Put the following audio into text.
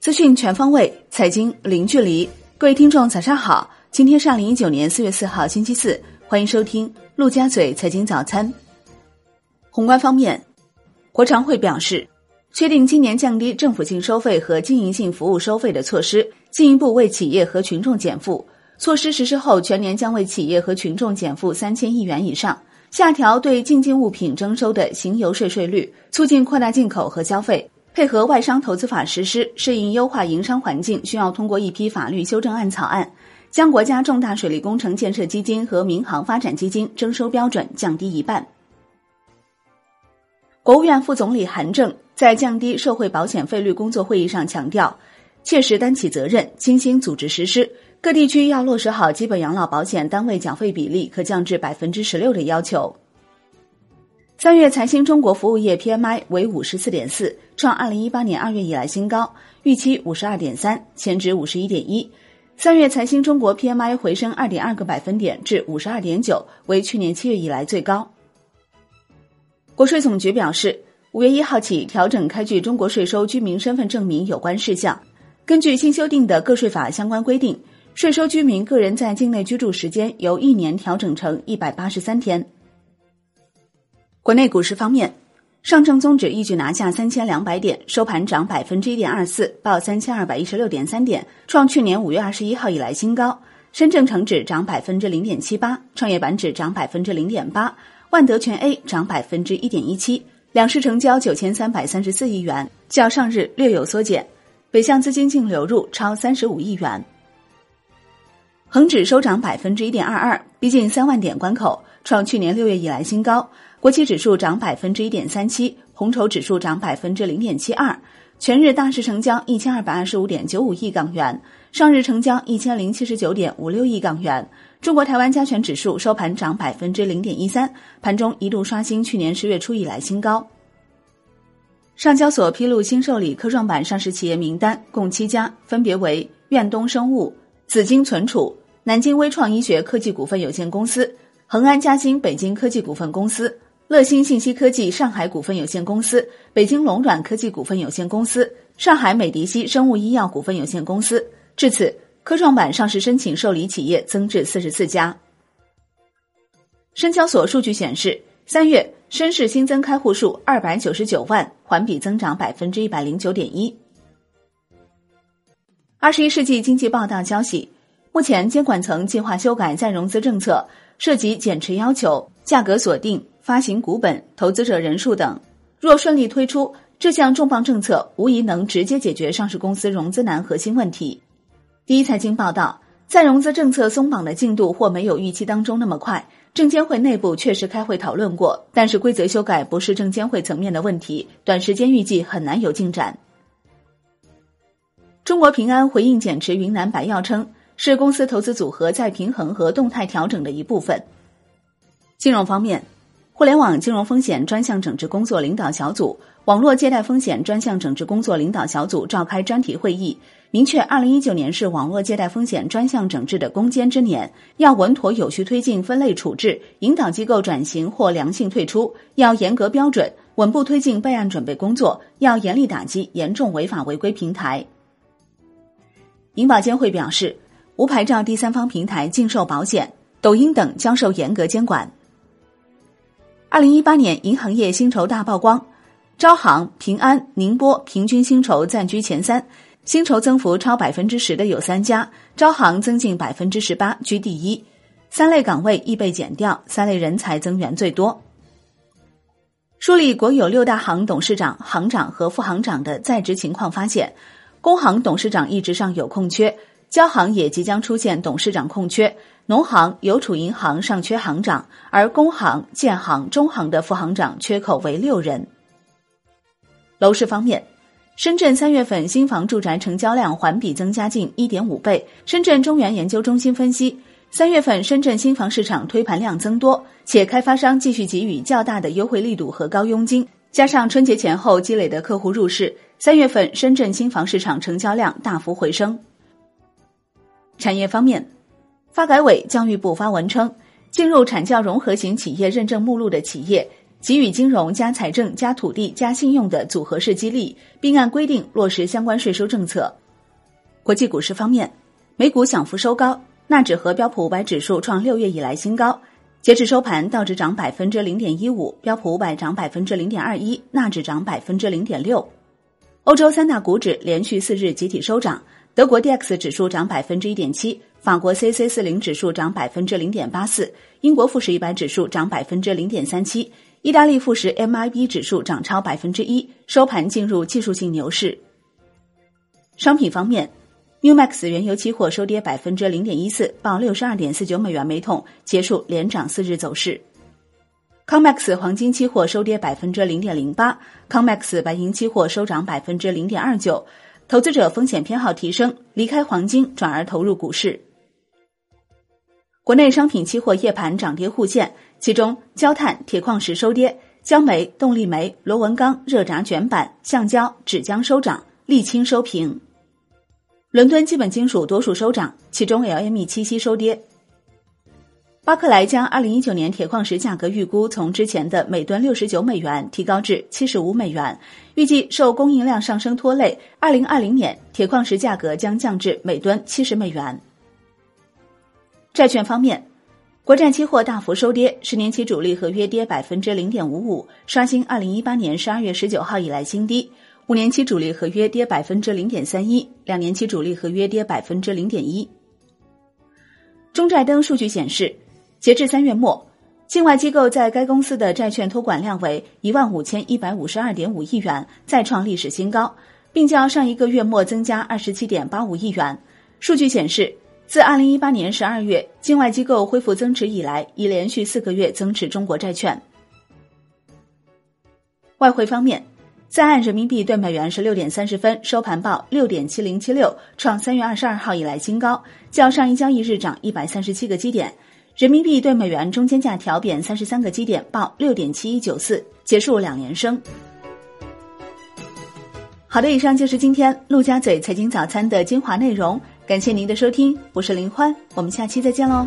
资讯全方位，财经零距离。各位听众，早上好！今天是二零一九年四月四号，星期四，欢迎收听陆家嘴财经早餐。宏观方面，国常会表示，确定今年降低政府性收费和经营性服务收费的措施，进一步为企业和群众减负。措施实施后，全年将为企业和群众减负三千亿元以上。下调对进境物品征收的行邮税税率，促进扩大进口和消费。配合外商投资法实施，适应优化营商环境，需要通过一批法律修正案草案，将国家重大水利工程建设基金和民航发展基金征收标准降低一半。国务院副总理韩正在降低社会保险费率工作会议上强调，切实担起责任，精心组织实施，各地区要落实好基本养老保险单位缴费比例可降至百分之十六的要求。三月财新中国服务业 PMI 为五十四点四，创二零一八年二月以来新高，预期五十二点三，前值五十一点一。三月财新中国 PMI 回升二点二个百分点至五十二点九，为去年七月以来最高。国税总局表示，五月一号起调整开具中国税收居民身份证明有关事项。根据新修订的个税法相关规定，税收居民个人在境内居住时间由一年调整成一百八十三天。国内股市方面，上证综指一举拿下三千两百点，收盘涨百分之一点二四，报三千二百一十六点三点，创去年五月二十一号以来新高。深证成指涨百分之零点七八，创业板指涨百分之零点八，万德全 A 涨百分之一点一七。两市成交九千三百三十四亿元，较上日略有缩减。北向资金净流入超三十五亿元。恒指收涨百分之一点二二，逼近三万点关口，创去年六月以来新高。国企指数涨百分之一点三七，红筹指数涨百分之零点七二，全日大市成交一千二百二十五点九五亿港元，上日成交一千零七十九点五六亿港元。中国台湾加权指数收盘涨百分之零点一三，盘中一度刷新去年十月初以来新高。上交所披露新受理科创板上市企业名单，共七家，分别为苑东生物、紫金存储、南京微创医学科技股份有限公司、恒安嘉兴北京科技股份公司。乐新信息科技上海股份有限公司、北京龙软科技股份有限公司、上海美迪西生物医药股份有限公司。至此，科创板上市申请受理企业增至四十四家。深交所数据显示，三月深市新增开户数二百九十九万，环比增长百分之一百零九点一。二十一世纪经济报道消息，目前监管层计划修改再融资政策，涉及减持要求、价格锁定。发行股本、投资者人数等，若顺利推出这项重磅政策，无疑能直接解决上市公司融资难核心问题。第一财经报道，再融资政策松绑的进度或没有预期当中那么快。证监会内部确实开会讨论过，但是规则修改不是证监会层面的问题，短时间预计很难有进展。中国平安回应减持云南白药称，是公司投资组合再平衡和动态调整的一部分。金融方面。互联网金融风险专项整治工作领导小组、网络借贷风险专项整治工作领导小组召开专题会议，明确二零一九年是网络借贷风险专项整治的攻坚之年，要稳妥有序推进分类处置，引导机构转型或良性退出，要严格标准，稳步推进备案准备工作，要严厉打击严重违法违规平台。银保监会表示，无牌照第三方平台禁售保险，抖音等将受严格监管。二零一八年银行业薪酬大曝光，招行、平安、宁波平均薪酬暂居前三，薪酬增幅超百分之十的有三家，招行增近百分之十八居第一。三类岗位亦被减掉，三类人才增员最多。梳理国有六大行董事长、行长和副行长的在职情况，发现工行董事长一职上有空缺，交行也即将出现董事长空缺。农行、邮储银行尚缺行长，而工行、建行、中行的副行长缺口为六人。楼市方面，深圳三月份新房住宅成交量环比增加近一点五倍。深圳中原研究中心分析，三月份深圳新房市场推盘量增多，且开发商继续给予较大的优惠力度和高佣金，加上春节前后积累的客户入市，三月份深圳新房市场成交量大幅回升。产业方面。发改委、教育部发文称，进入产教融合型企业认证目录的企业，给予金融加财政加土地加信用的组合式激励，并按规定落实相关税收政策。国际股市方面，美股小幅收高，纳指和标普五百指数创六月以来新高。截至收盘，道指涨百分之零点一五，标普五百涨百分之零点二一，纳指涨百分之零点六。欧洲三大股指连续四日集体收涨，德国 D X 指数涨百分之一点七，法国 C C 四零指数涨百分之零点八四，英国富时一百指数涨百分之零点三七，意大利富时 M I B 指数涨超百分之一，收盘进入技术性牛市。商品方面。New Max 原油期货收跌百分之零点一四，报六十二点四九美元每桶，结束连涨四日走势。Comex 黄金期货收跌百分之零点零八，Comex 白银期货收涨百分之零点二九。投资者风险偏好提升，离开黄金转而投入股市。国内商品期货夜盘涨跌互现，其中焦炭、铁矿石收跌，焦煤、动力煤、螺纹钢、热轧卷板、橡胶、纸浆收涨，沥青收平。伦敦基本金属多数收涨，其中 LME 七夕收跌。巴克莱将二零一九年铁矿石价格预估从之前的每吨六十九美元提高至七十五美元，预计受供应量上升拖累，二零二零年铁矿石价格将降至每吨七十美元。债券方面，国债期货大幅收跌，十年期主力合约跌百分之零点五五，刷新二零一八年十二月十九号以来新低。五年期主力合约跌百分之零点三一，两年期主力合约跌百分之零点一。中债登数据显示，截至三月末，境外机构在该公司的债券托管量为一万五千一百五十二点五亿元，再创历史新高，并较上一个月末增加二十七点八五亿元。数据显示，自二零一八年十二月境外机构恢复增持以来，已连续四个月增持中国债券。外汇方面。在岸人民币兑美元十六点三十分收盘报六点七零七六，创三月二十二号以来新高，较上一交易日涨一百三十七个基点。人民币对美元中间价调贬三十三个基点，报六点七一九四，结束两连升。好的，以上就是今天陆家嘴财经早餐的精华内容，感谢您的收听，我是林欢，我们下期再见喽。